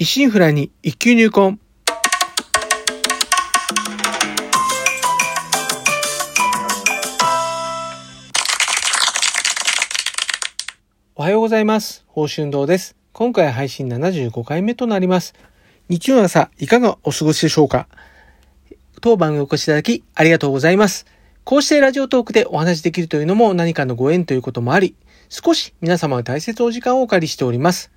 一心不乱に一級入魂。おはようございます。報春堂です。今回配信75回目となります。日曜の朝、いかがお過ごしでしょうか？当番組お越しいただき、ありがとうございます。こうしてラジオトークでお話しできるというのも何かのご縁ということもあり、少し皆様の大切お時間をお借りしております。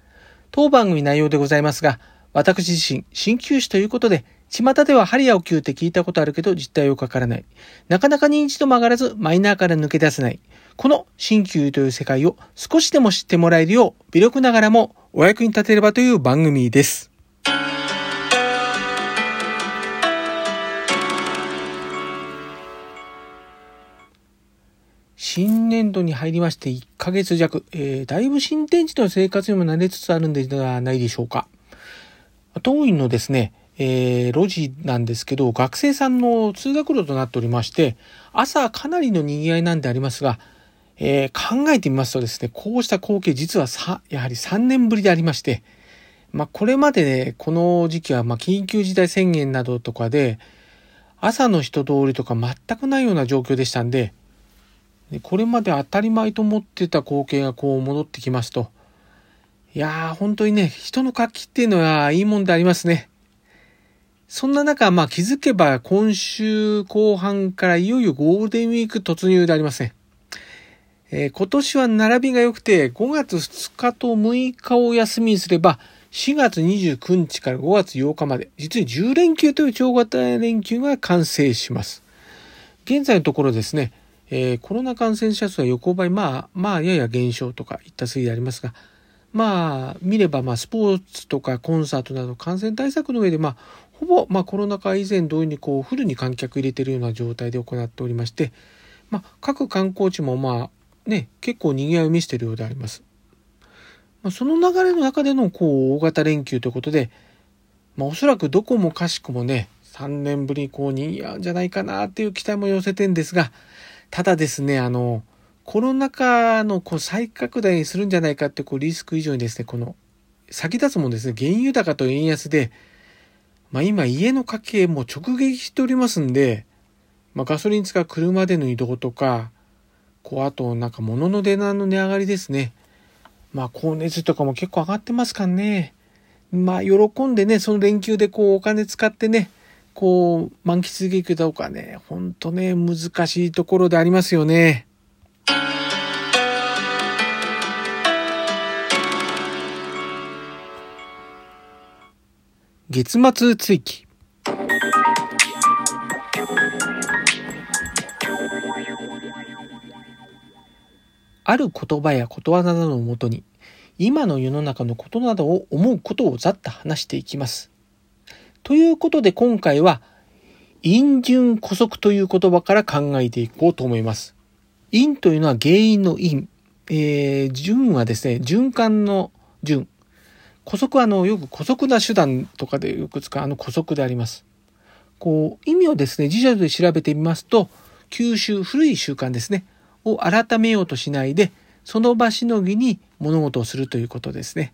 当番組内容でございますが、私自身、鍼灸師ということで、巷では針やお灸って聞いたことあるけど実態をかからない。なかなか認知度も上がらず、マイナーから抜け出せない。この鍼灸という世界を少しでも知ってもらえるよう、微力ながらもお役に立てればという番組です。新年度に入りまして1ヶ月弱、えー、だいぶ新天地の生活にも慣れつつあるんではないでしょうか。当院のですね、えー、路地なんですけど、学生さんの通学路となっておりまして、朝かなりの賑わいなんでありますが、えー、考えてみますとですね、こうした光景実はさ、やはり3年ぶりでありまして、まあこれまでね、この時期はま緊急事態宣言などとかで、朝の人通りとか全くないような状況でしたんで、これまで当たり前と思ってた光景がこう戻ってきますと、いやー、本当にね、人の活気っていうのはいいもんでありますね。そんな中、まあ気づけば今週後半からいよいよゴールデンウィーク突入でありますね。えー、今年は並びが良くて5月2日と6日を休みにすれば4月29日から5月8日まで実に10連休という超型連休が完成します。現在のところですね、えー、コロナ感染者数は横ばい、まあ、まあ、やや減少とかいった推移でありますが、まあ、見れば、まあ、スポーツとかコンサートなど感染対策の上で、まあ、ほぼ、まあ、コロナ禍以前同様に、こう、フルに観客入れてるような状態で行っておりまして、まあ、各観光地も、まあ、ね、結構賑わいを見せてるようであります。まあ、その流れの中での、こう、大型連休ということで、まあ、おそらくどこもかしくもね、3年ぶりにこう、賑わうんじゃないかなっていう期待も寄せてんですが、ただですね、あの、コロナ禍のこう再拡大するんじゃないかってこうリスク以上にですね、この先立つもんですね、原油高と円安で、まあ今家の家計も直撃しておりますんで、まあガソリン使う車での移動とか、こうあとなんか物の値段の値上がりですね。まあ光熱とかも結構上がってますからね。まあ喜んでね、その連休でこうお金使ってね、こう、満喫できるかどうかね、ほんとね、難しいところでありますよね。月末追記。ある言葉やことわざなどをもとに、今の世の中のことなどを思うことをざっと話していきます。ということで今回は、因順古速という言葉から考えていこうと思います。因というのは原因の因。えー、順はですね、循環の順。古速はあの、よく古速な手段とかでよく使うあの古速であります。こう、意味をですね、辞書で調べてみますと、吸収、古い習慣ですね、を改めようとしないで、その場しのぎに物事をするということですね。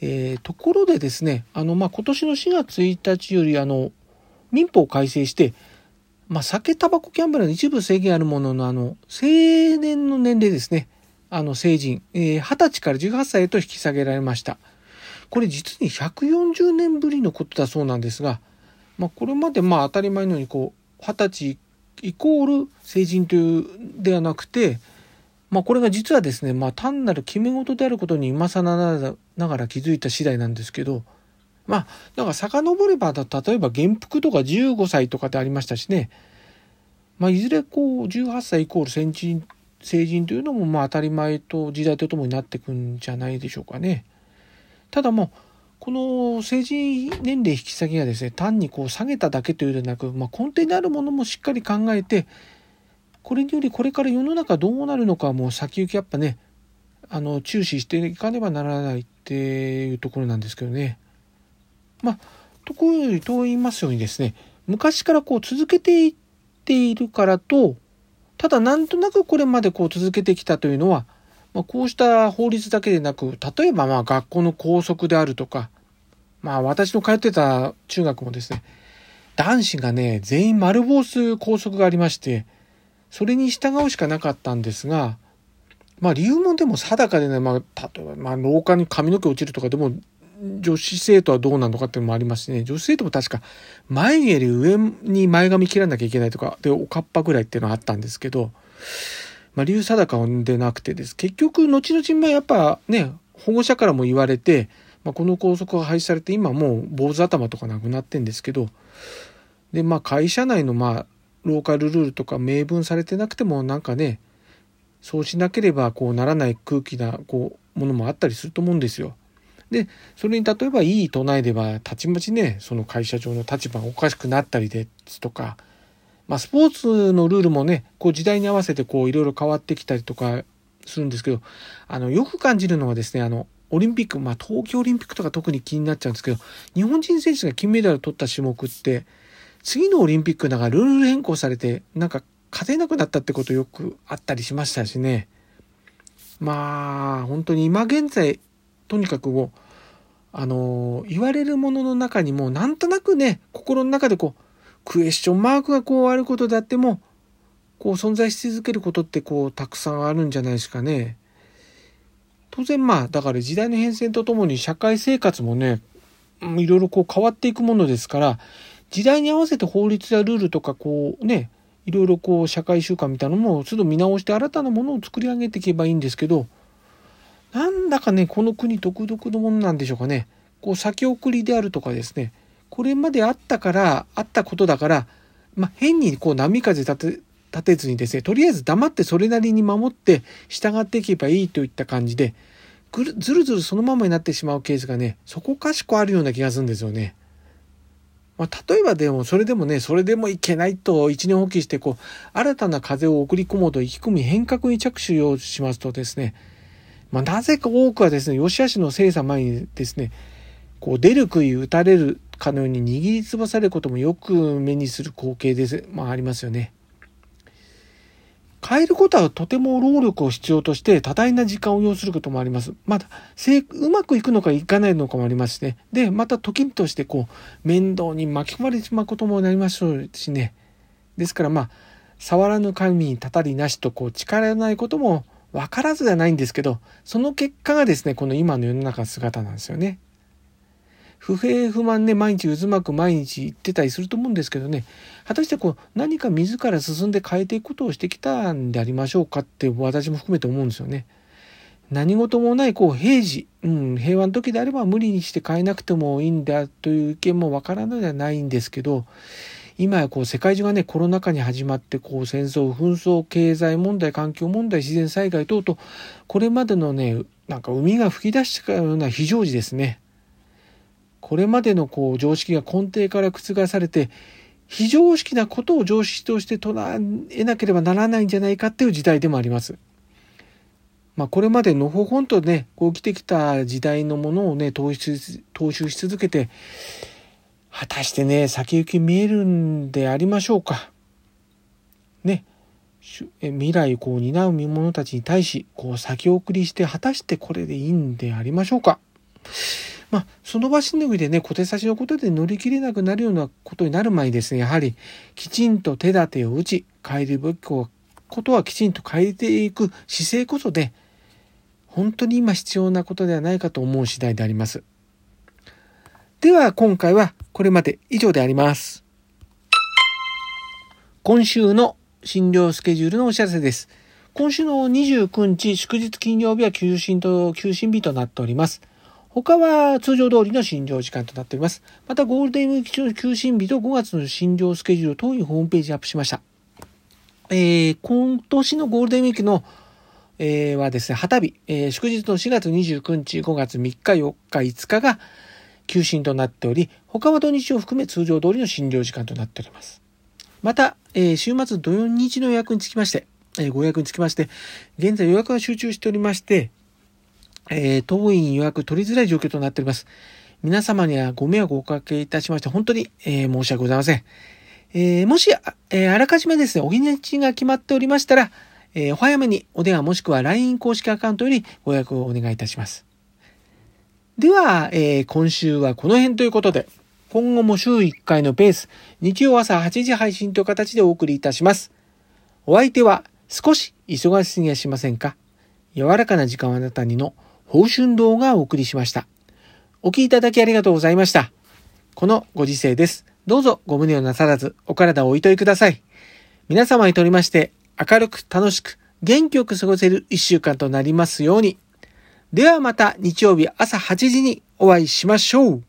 えー、ところでですね、あの、まあ、今年の4月1日より、あの、民法を改正して、まあ、酒、タバコ、キャンブルの一部制限あるものの、あの、青年の年齢ですね。あの、成人、えー、20歳から18歳へと引き下げられました。これ実に140年ぶりのことだそうなんですが、まあ、これまでまあ当たり前のようにこう、20歳イコール成人というではなくて、まあ、これが実はですね、まあ、単なる決め事であることに今更ながら気づいた次第なんですけど、まあ、だから遡れば、例えば元服とか15歳とかでありましたしね、まあ、いずれこう、18歳イコール成人、成人というのも、まあ、当たり前と時代とともになっていくんじゃないでしょうかね。ただもう、この成人年齢引き下げがですね、単にこう下げただけというのではなく、まあ、根底にあるものもしっかり考えて、これによりこれから世の中どうなるのかもう先行きやっぱね、あの、注視していかねばならないっていうところなんですけどね。まあ、ところよりと言いますようにですね、昔からこう続けていっているからと、ただなんとなくこれまでこう続けてきたというのは、まあ、こうした法律だけでなく、例えばまあ学校の校則であるとか、まあ私の通ってた中学もですね、男子がね、全員丸坊主校則がありまして、それに従うしかなかったんですが、まあ理由もでも定かでね、まあ例えばまあ廊下に髪の毛落ちるとかでも、女子生徒はどうなのかっていうのもありますしね、女子生徒も確か眉毛より上に前髪切らなきゃいけないとか、で、おかっぱぐらいっていうのはあったんですけど、まあ理由定かでなくてです。結局、後々、まあやっぱね、保護者からも言われて、まあ、この校則が廃止されて今もう坊主頭とかなくなってんですけどでまあ会社内のまあローカルルールとか明文されてなくてもなんかねそうしなければこうならない空気なこうものもあったりすると思うんですよ。でそれに例えばいい唱えではたちまちねその会社上の立場がおかしくなったりですとか、まあ、スポーツのルールもねこう時代に合わせてこういろいろ変わってきたりとかするんですけどあのよく感じるのはですねあのオリンピック、まあ東京オリンピックとか特に気になっちゃうんですけど、日本人選手が金メダルを取った種目って、次のオリンピックだかルール変更されて、なんか勝てなくなったってことよくあったりしましたしね。まあ、本当に今現在、とにかくもう、あの言われるものの中にも、なんとなくね、心の中でこう、クエスチョンマークがこうあることであっても、こう存在し続けることってこう、たくさんあるんじゃないですかね。当然まあ、だから時代の変遷とともに社会生活もね、いろいろこう変わっていくものですから、時代に合わせて法律やルールとかこうね、いろいろこう社会習慣みたいなのも都度見直して新たなものを作り上げていけばいいんですけど、なんだかね、この国独特のものなんでしょうかね。こう先送りであるとかですね、これまであったから、あったことだから、まあ、変にこう波風立て立てずにですね、とりあえず黙ってそれなりに守って従っていけばいいといった感じで、ぐるずるずるそのままになってしまうケースがね、そこかしこあるような気がするんですよね。まあ、例えばでも、それでもね、それでもいけないと一年放棄して、こう、新たな風を送り込もうと意気込み変革に着手をしますとですね、まあ、なぜか多くはですね、吉橋の精査前にですね、こう、出る杭打たれるかのように握りつばされることもよく目にする光景です、まあ、ありますよね。変えることはとても労力を必要として多大な時間を要することもあります。また、うまくいくのかいかないのかもありますしね。で、また時としてこう、面倒に巻き込まれてしまうこともなりますしね。ですからまあ、触らぬ神にたたりなしとこう、力のないことも分からずではないんですけど、その結果がですね、この今の世の中の姿なんですよね。不平不満ね、毎日渦巻く毎日言ってたりすると思うんですけどね、果たしてこう、何か自ら進んで変えていくことをしてきたんでありましょうかって私も含めて思うんですよね。何事もないこう平時、うん、平和の時であれば無理にして変えなくてもいいんだという意見もわからないではないんですけど、今やこう世界中がね、コロナ禍に始まってこう戦争、紛争、経済問題、環境問題、自然災害等々、これまでのね、なんか海が吹き出したような非常時ですね。これまでのこう常識が根底から覆されて非常識なことを常識として捉えなければならないんじゃないかっていう時代でもあります。まあ、これまでのほほんとねこう生きてきた時代のものをね踏襲踏襲し続けて果たしてね先行き見えるんでありましょうか。ね未来こう担う見物たちに対しこう先送りして果たしてこれでいいんでありましょうか。まあ、その場しのぎでね、小手差しのことで乗り切れなくなるようなことになる前にですね、やはりきちんと手立てを打ち、変えるべきことはきちんと変えていく姿勢こそで、本当に今必要なことではないかと思う次第であります。では今回はこれまで以上であります。今週の診療スケジュールのお知らせです。今週の29日祝日金曜日は休診と休診日となっております。他は通常通りの診療時間となっております。またゴールデンウィーク中の休診日と5月の診療スケジュール等にホームページアップしました。えー、今年のゴールデンウィークの、えー、はですね、旗日、えー、祝日の4月29日、5月3日、4日、5日が休診となっており、他は土日を含め通常通りの診療時間となっております。また、えー、週末土曜日の予約につきまして、え、ご予約につきまして、現在予約が集中しておりまして、えー、当院予約取りづらい状況となっております。皆様にはご迷惑をおかけいたしまして、本当に、えー、申し訳ございません。えー、もし、えー、あらかじめですね、お日にちが決まっておりましたら、えー、お早めにお電話もしくは LINE 公式アカウントよりご予約をお願いいたします。では、えー、今週はこの辺ということで、今後も週1回のペース、日曜朝8時配信という形でお送りいたします。お相手は少し忙しすぎやしませんか？柔らかな時間をあなたにの報春動画をお送りしました。お聴きいただきありがとうございました。このご時世です。どうぞご無理をなさらず、お体をおいといください。皆様にとりまして、明るく楽しく元気よく過ごせる一週間となりますように。ではまた日曜日朝8時にお会いしましょう。